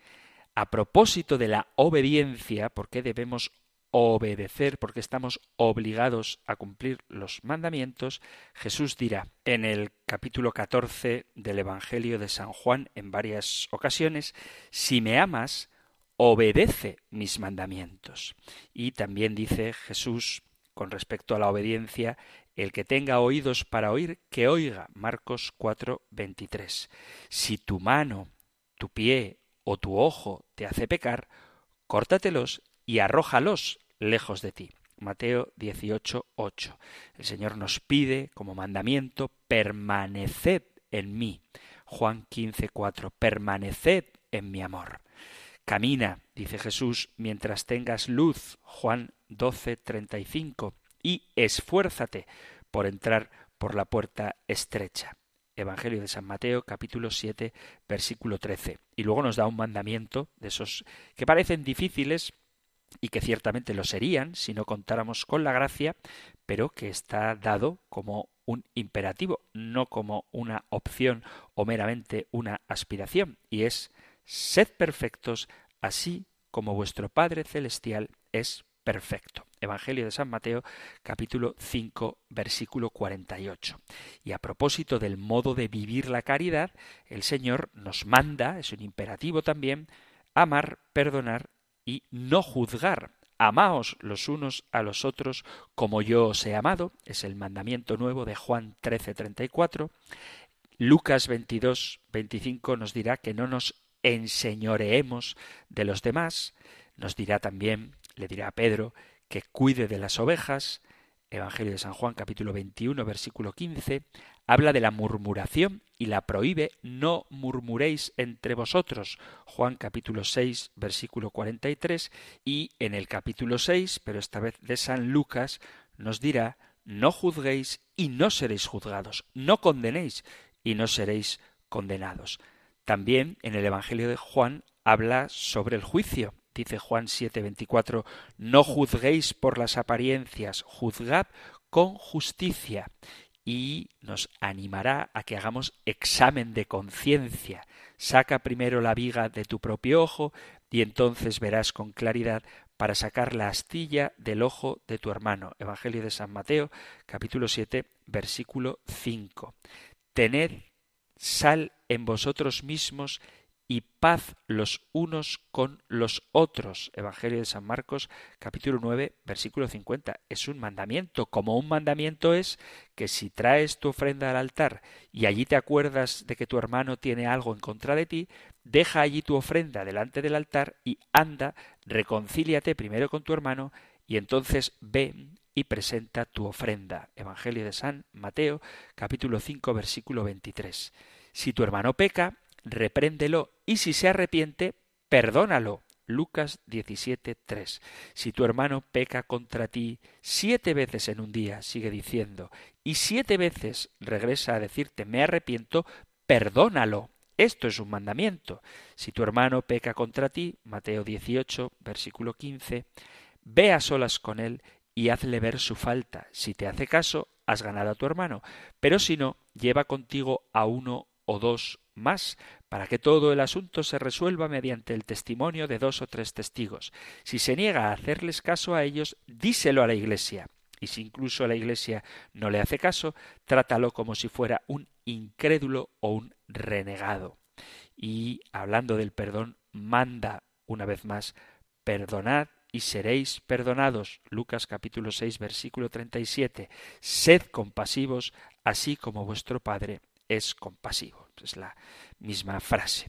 A propósito de la obediencia, ¿por qué debemos obedecer? Porque estamos obligados a cumplir los mandamientos. Jesús dirá en el capítulo 14 del Evangelio de San Juan en varias ocasiones, si me amas, obedece mis mandamientos. Y también dice Jesús con respecto a la obediencia, el que tenga oídos para oír, que oiga. Marcos 4, 23. Si tu mano, tu pie o tu ojo te hace pecar, córtatelos y arrójalos lejos de ti. Mateo 18, 8. El Señor nos pide como mandamiento, permaneced en mí. Juan 15, 4. Permaneced en mi amor. Camina, dice Jesús, mientras tengas luz. Juan 12, 35. Y esfuérzate por entrar por la puerta estrecha. Evangelio de San Mateo, capítulo 7, versículo 13. Y luego nos da un mandamiento de esos que parecen difíciles, y que ciertamente lo serían si no contáramos con la gracia, pero que está dado como un imperativo, no como una opción o meramente una aspiración, y es sed perfectos así como vuestro Padre Celestial es perfecto. Evangelio de San Mateo capítulo 5 versículo 48. Y a propósito del modo de vivir la caridad, el Señor nos manda, es un imperativo también, amar, perdonar y no juzgar. Amaos los unos a los otros como yo os he amado, es el mandamiento nuevo de Juan 13:34. Lucas 22, 25 nos dirá que no nos enseñoreemos de los demás, nos dirá también, le dirá a Pedro, que cuide de las ovejas, Evangelio de San Juan capítulo 21 versículo 15, habla de la murmuración y la prohíbe no murmuréis entre vosotros. Juan capítulo 6 versículo 43 y en el capítulo 6, pero esta vez de San Lucas, nos dirá no juzguéis y no seréis juzgados, no condenéis y no seréis condenados. También en el Evangelio de Juan habla sobre el juicio. Dice Juan 7:24, no juzguéis por las apariencias, juzgad con justicia y nos animará a que hagamos examen de conciencia. Saca primero la viga de tu propio ojo y entonces verás con claridad para sacar la astilla del ojo de tu hermano. Evangelio de San Mateo, capítulo 7, versículo 5. Tened sal en vosotros mismos y paz los unos con los otros. Evangelio de San Marcos capítulo 9 versículo 50. Es un mandamiento. Como un mandamiento es que si traes tu ofrenda al altar y allí te acuerdas de que tu hermano tiene algo en contra de ti, deja allí tu ofrenda delante del altar y anda, reconcíliate primero con tu hermano y entonces ve y presenta tu ofrenda. Evangelio de San Mateo capítulo 5 versículo 23. Si tu hermano peca, repréndelo y si se arrepiente, perdónalo. Lucas 17:3. Si tu hermano peca contra ti siete veces en un día, sigue diciendo, y siete veces regresa a decirte me arrepiento, perdónalo. Esto es un mandamiento. Si tu hermano peca contra ti, Mateo 18, versículo 15, ve a solas con él y hazle ver su falta. Si te hace caso, has ganado a tu hermano, pero si no, lleva contigo a uno o dos más para que todo el asunto se resuelva mediante el testimonio de dos o tres testigos. Si se niega a hacerles caso a ellos, díselo a la Iglesia. Y si incluso la Iglesia no le hace caso, trátalo como si fuera un incrédulo o un renegado. Y hablando del perdón, manda una vez más, perdonad y seréis perdonados. Lucas capítulo 6 versículo 37. Sed compasivos, así como vuestro Padre es compasivo. Es la misma frase.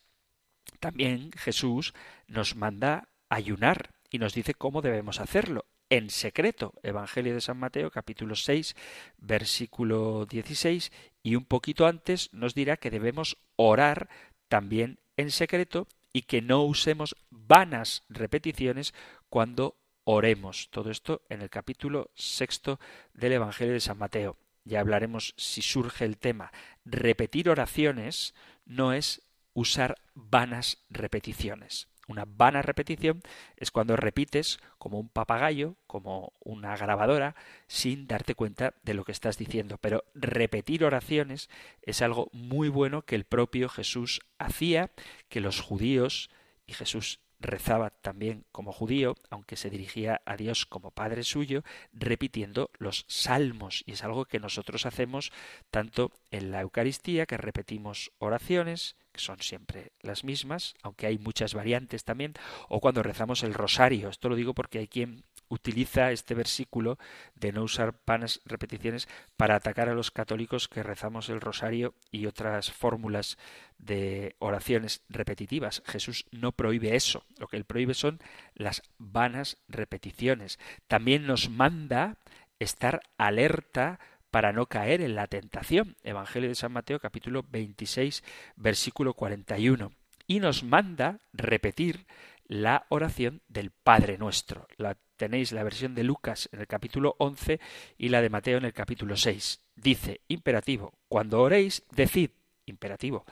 También Jesús nos manda ayunar y nos dice cómo debemos hacerlo en secreto. Evangelio de San Mateo capítulo 6 versículo 16 y un poquito antes nos dirá que debemos orar también en secreto y que no usemos vanas repeticiones cuando oremos. Todo esto en el capítulo sexto del Evangelio de San Mateo ya hablaremos si surge el tema, repetir oraciones no es usar vanas repeticiones. Una vana repetición es cuando repites como un papagayo, como una grabadora, sin darte cuenta de lo que estás diciendo. Pero repetir oraciones es algo muy bueno que el propio Jesús hacía, que los judíos, y Jesús rezaba también como judío, aunque se dirigía a Dios como Padre suyo, repitiendo los salmos. Y es algo que nosotros hacemos tanto en la Eucaristía, que repetimos oraciones, que son siempre las mismas, aunque hay muchas variantes también, o cuando rezamos el rosario. Esto lo digo porque hay quien utiliza este versículo de no usar panas repeticiones para atacar a los católicos que rezamos el rosario y otras fórmulas de oraciones repetitivas. Jesús no prohíbe eso. Lo que él prohíbe son las vanas repeticiones. También nos manda estar alerta para no caer en la tentación. Evangelio de San Mateo capítulo 26 versículo 41. Y nos manda repetir la oración del Padre Nuestro. La tenéis la versión de Lucas en el capítulo 11 y la de Mateo en el capítulo 6. Dice, imperativo, cuando oréis, decid, imperativo,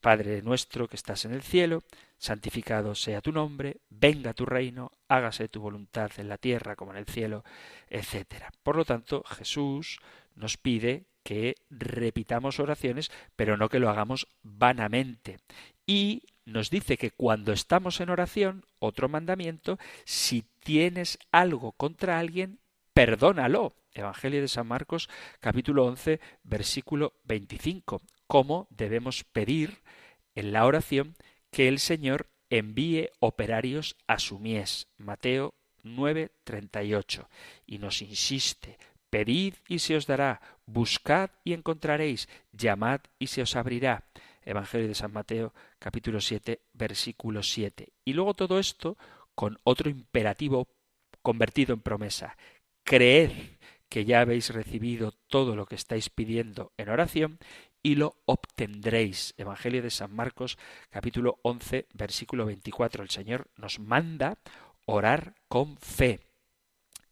Padre nuestro que estás en el cielo, santificado sea tu nombre, venga tu reino, hágase tu voluntad en la tierra como en el cielo, etc. Por lo tanto, Jesús nos pide que repitamos oraciones, pero no que lo hagamos vanamente. Y nos dice que cuando estamos en oración, otro mandamiento, si tienes algo contra alguien, perdónalo. Evangelio de San Marcos, capítulo 11, versículo 25. Cómo debemos pedir en la oración que el Señor envíe operarios a su mies. Mateo 9, 38. Y nos insiste, pedid y se os dará, buscad y encontraréis, llamad y se os abrirá. Evangelio de San Mateo, capítulo 7, versículo 7. Y luego todo esto con otro imperativo convertido en promesa. Creed que ya habéis recibido todo lo que estáis pidiendo en oración y lo obtendréis. Evangelio de San Marcos, capítulo 11, versículo 24. El Señor nos manda orar con fe.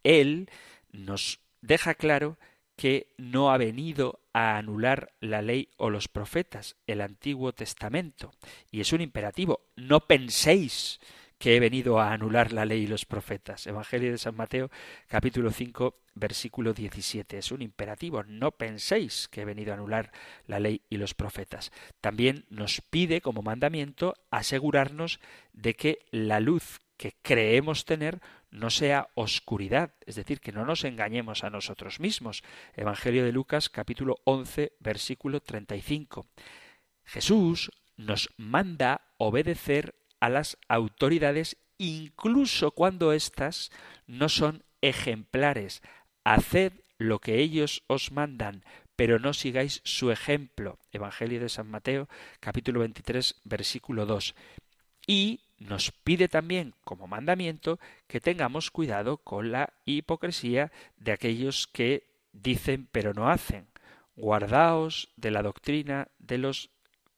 Él nos deja claro que no ha venido a anular la ley o los profetas, el Antiguo Testamento. Y es un imperativo, no penséis que he venido a anular la ley y los profetas. Evangelio de San Mateo, capítulo 5, versículo 17. Es un imperativo, no penséis que he venido a anular la ley y los profetas. También nos pide como mandamiento asegurarnos de que la luz que creemos tener no sea oscuridad, es decir, que no nos engañemos a nosotros mismos. Evangelio de Lucas capítulo 11 versículo 35. Jesús nos manda obedecer a las autoridades incluso cuando éstas no son ejemplares. Haced lo que ellos os mandan, pero no sigáis su ejemplo. Evangelio de San Mateo, capítulo 23, versículo 2. Y nos pide también como mandamiento que tengamos cuidado con la hipocresía de aquellos que dicen pero no hacen. Guardaos de la doctrina de los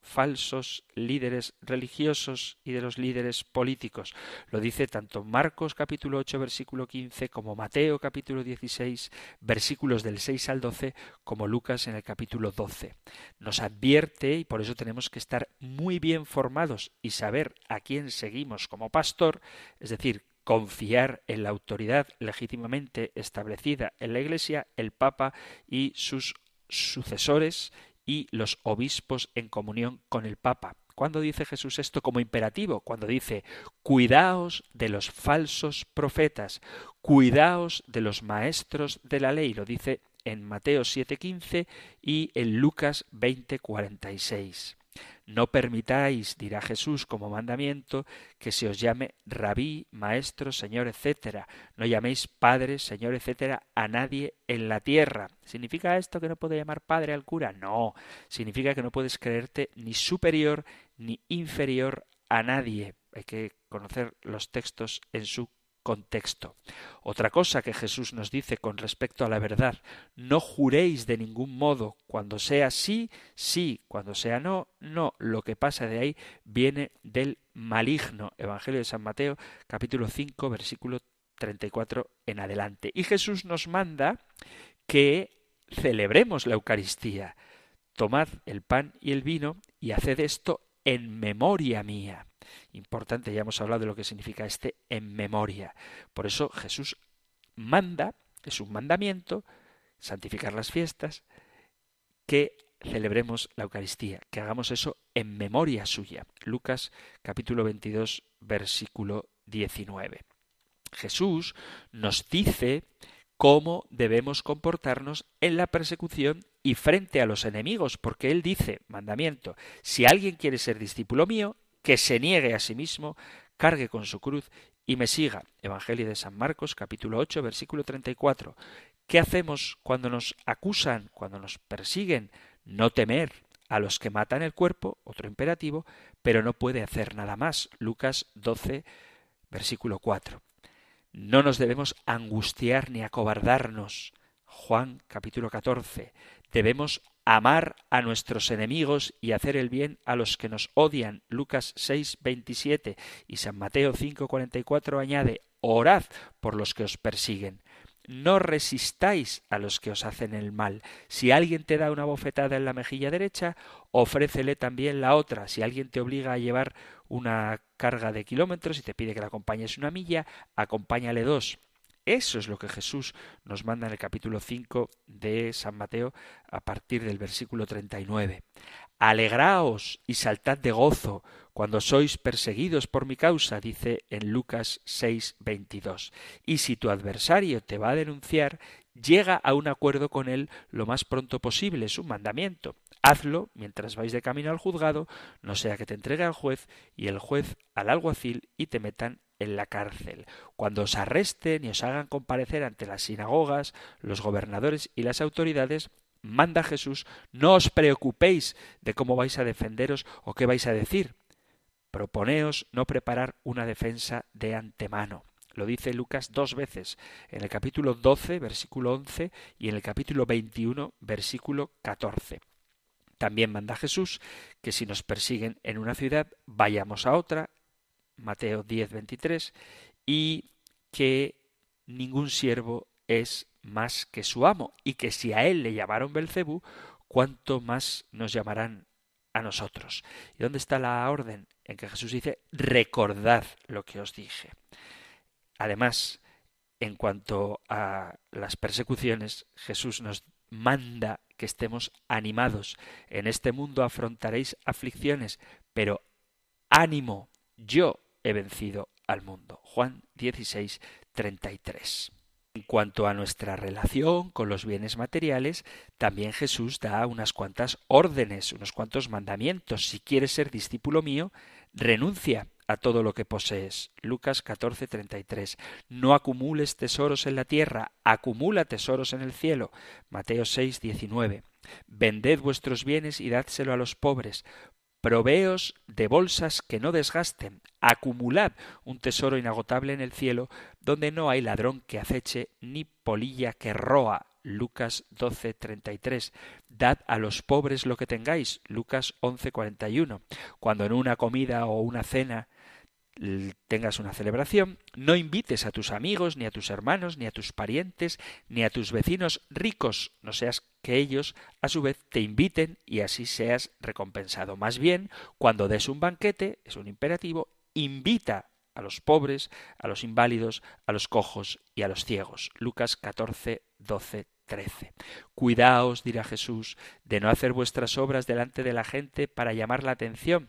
falsos líderes religiosos y de los líderes políticos. Lo dice tanto Marcos capítulo 8 versículo 15 como Mateo capítulo 16 versículos del 6 al 12 como Lucas en el capítulo 12. Nos advierte y por eso tenemos que estar muy bien formados y saber a quién seguimos como pastor, es decir, confiar en la autoridad legítimamente establecida en la Iglesia, el Papa y sus sucesores y los obispos en comunión con el Papa. ¿Cuándo dice Jesús esto como imperativo? Cuando dice, cuidaos de los falsos profetas, cuidaos de los maestros de la ley. Lo dice en Mateo 7:15 y en Lucas 20:46. No permitáis, dirá Jesús como mandamiento, que se os llame rabí, maestro, señor, etcétera. No llaméis padre, señor, etcétera, a nadie en la tierra. ¿Significa esto que no puede llamar padre al cura? No. Significa que no puedes creerte ni superior ni inferior a nadie. Hay que conocer los textos en su Otra cosa que Jesús nos dice con respecto a la verdad, no juréis de ningún modo, cuando sea sí, sí, cuando sea no, no, lo que pasa de ahí viene del maligno. Evangelio de San Mateo, capítulo 5, versículo 34 en adelante. Y Jesús nos manda que celebremos la Eucaristía. Tomad el pan y el vino y haced esto en memoria mía importante, ya hemos hablado de lo que significa este en memoria. Por eso Jesús manda, es un mandamiento, santificar las fiestas, que celebremos la Eucaristía, que hagamos eso en memoria suya. Lucas capítulo 22 versículo 19. Jesús nos dice cómo debemos comportarnos en la persecución y frente a los enemigos, porque Él dice, mandamiento, si alguien quiere ser discípulo mío, que se niegue a sí mismo, cargue con su cruz y me siga. Evangelio de San Marcos, capítulo 8, versículo 34. ¿Qué hacemos cuando nos acusan, cuando nos persiguen? No temer a los que matan el cuerpo, otro imperativo, pero no puede hacer nada más. Lucas 12, versículo 4. No nos debemos angustiar ni acobardarnos. Juan capítulo 14. Debemos amar a nuestros enemigos y hacer el bien a los que nos odian. Lucas 6, 27 y San Mateo 5, 44 añade, orad por los que os persiguen. No resistáis a los que os hacen el mal. Si alguien te da una bofetada en la mejilla derecha, ofrécele también la otra. Si alguien te obliga a llevar una carga de kilómetros y te pide que le acompañes una milla, acompáñale dos. Eso es lo que Jesús nos manda en el capítulo 5 de San Mateo a partir del versículo 39. Alegraos y saltad de gozo cuando sois perseguidos por mi causa, dice en Lucas 6, 22. Y si tu adversario te va a denunciar, llega a un acuerdo con él lo más pronto posible, es un mandamiento. Hazlo mientras vais de camino al juzgado, no sea que te entregue al juez y el juez al alguacil y te metan en la cárcel. Cuando os arresten y os hagan comparecer ante las sinagogas, los gobernadores y las autoridades, manda Jesús, no os preocupéis de cómo vais a defenderos o qué vais a decir. Proponeos no preparar una defensa de antemano. Lo dice Lucas dos veces, en el capítulo 12, versículo 11, y en el capítulo 21, versículo 14. También manda Jesús que si nos persiguen en una ciudad, vayamos a otra, Mateo 10, 23, y que ningún siervo es más que su amo, y que si a él le llamaron Belcebú, cuánto más nos llamarán a nosotros. ¿Y dónde está la orden? En que Jesús dice, recordad lo que os dije. Además, en cuanto a las persecuciones, Jesús nos manda que estemos animados. En este mundo afrontaréis aflicciones, pero ánimo, yo he vencido al mundo. Juan 16, 33. En cuanto a nuestra relación con los bienes materiales, también Jesús da unas cuantas órdenes, unos cuantos mandamientos. Si quieres ser discípulo mío, renuncia a todo lo que posees. Lucas 14:33. No acumules tesoros en la tierra, acumula tesoros en el cielo. Mateo 6:19. Vended vuestros bienes y dádselo a los pobres. Proveos de bolsas que no desgasten, acumulad un tesoro inagotable en el cielo, donde no hay ladrón que aceche ni polilla que roa. Lucas 12:33. Dad a los pobres lo que tengáis. Lucas 11:41. Cuando en una comida o una cena tengas una celebración, no invites a tus amigos, ni a tus hermanos, ni a tus parientes, ni a tus vecinos ricos, no seas que ellos a su vez te inviten y así seas recompensado. Más bien, cuando des un banquete, es un imperativo, invita a los pobres, a los inválidos, a los cojos y a los ciegos. Lucas 14, 12, 13. Cuidaos, dirá Jesús, de no hacer vuestras obras delante de la gente para llamar la atención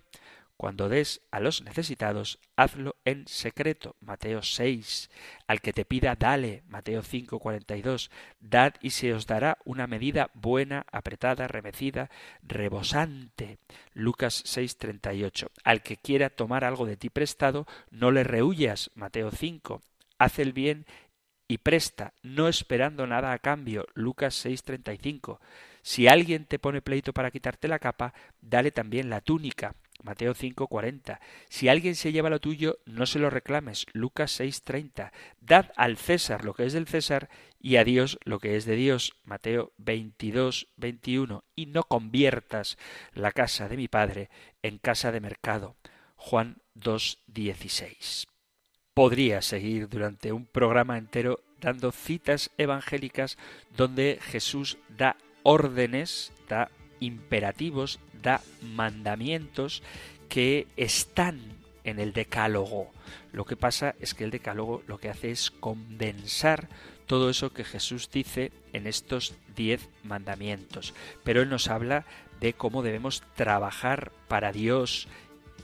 cuando des a los necesitados, hazlo en secreto. Mateo 6. Al que te pida, dale. Mateo 5, 42. Dad y se os dará una medida buena, apretada, remecida, rebosante. Lucas 6, 38. Al que quiera tomar algo de ti prestado, no le rehuyas. Mateo 5. Haz el bien y presta, no esperando nada a cambio. Lucas 6, 35. Si alguien te pone pleito para quitarte la capa, dale también la túnica. Mateo 5:40. Si alguien se lleva lo tuyo, no se lo reclames. Lucas 6:30. Dad al César lo que es del César y a Dios lo que es de Dios. Mateo 22:21. Y no conviertas la casa de mi Padre en casa de mercado. Juan 2:16. Podría seguir durante un programa entero dando citas evangélicas donde Jesús da órdenes, da imperativos, da mandamientos que están en el decálogo. Lo que pasa es que el decálogo lo que hace es condensar todo eso que Jesús dice en estos diez mandamientos. Pero Él nos habla de cómo debemos trabajar para Dios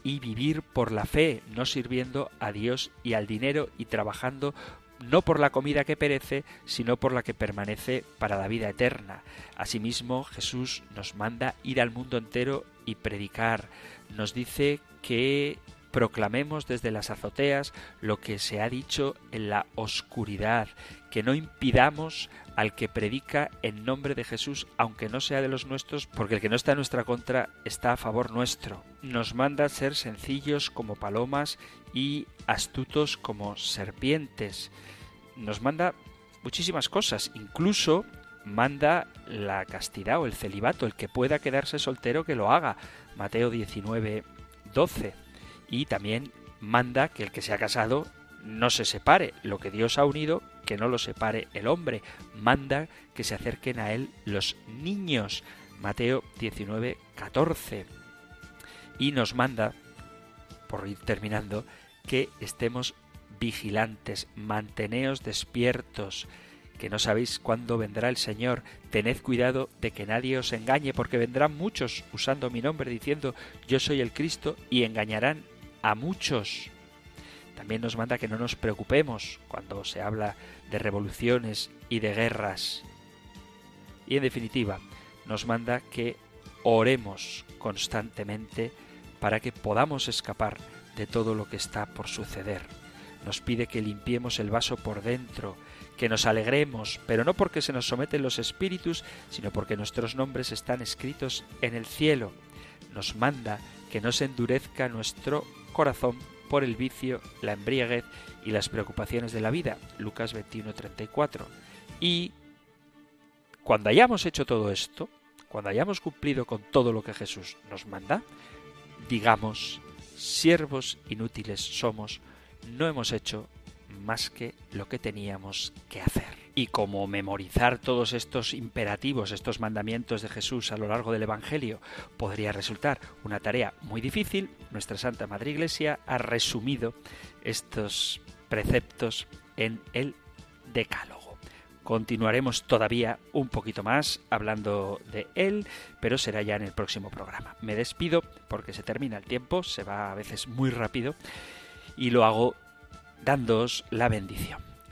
y vivir por la fe, no sirviendo a Dios y al dinero y trabajando no por la comida que perece, sino por la que permanece para la vida eterna. Asimismo, Jesús nos manda ir al mundo entero y predicar. Nos dice que proclamemos desde las azoteas lo que se ha dicho en la oscuridad, que no impidamos al que predica en nombre de Jesús, aunque no sea de los nuestros, porque el que no está en nuestra contra está a favor nuestro. Nos manda ser sencillos como palomas y astutos como serpientes. Nos manda muchísimas cosas, incluso manda la castidad o el celibato, el que pueda quedarse soltero que lo haga. Mateo 19, 12. Y también manda que el que se ha casado no se separe. Lo que Dios ha unido, que no lo separe el hombre. Manda que se acerquen a él los niños. Mateo 19, 14. Y nos manda, por ir terminando, que estemos vigilantes, manteneos despiertos, que no sabéis cuándo vendrá el Señor. Tened cuidado de que nadie os engañe, porque vendrán muchos usando mi nombre diciendo yo soy el Cristo y engañarán a muchos. También nos manda que no nos preocupemos cuando se habla de revoluciones y de guerras. Y en definitiva, nos manda que oremos constantemente para que podamos escapar de todo lo que está por suceder. Nos pide que limpiemos el vaso por dentro, que nos alegremos, pero no porque se nos someten los espíritus, sino porque nuestros nombres están escritos en el cielo. Nos manda que no se endurezca nuestro corazón por el vicio, la embriaguez y las preocupaciones de la vida. Lucas 21:34. Y cuando hayamos hecho todo esto, cuando hayamos cumplido con todo lo que Jesús nos manda, digamos, siervos inútiles somos, no hemos hecho más que lo que teníamos que hacer. Y como memorizar todos estos imperativos, estos mandamientos de Jesús a lo largo del Evangelio podría resultar una tarea muy difícil, nuestra Santa Madre Iglesia ha resumido estos preceptos en el Decálogo. Continuaremos todavía un poquito más hablando de él, pero será ya en el próximo programa. Me despido porque se termina el tiempo, se va a veces muy rápido y lo hago dándoos la bendición.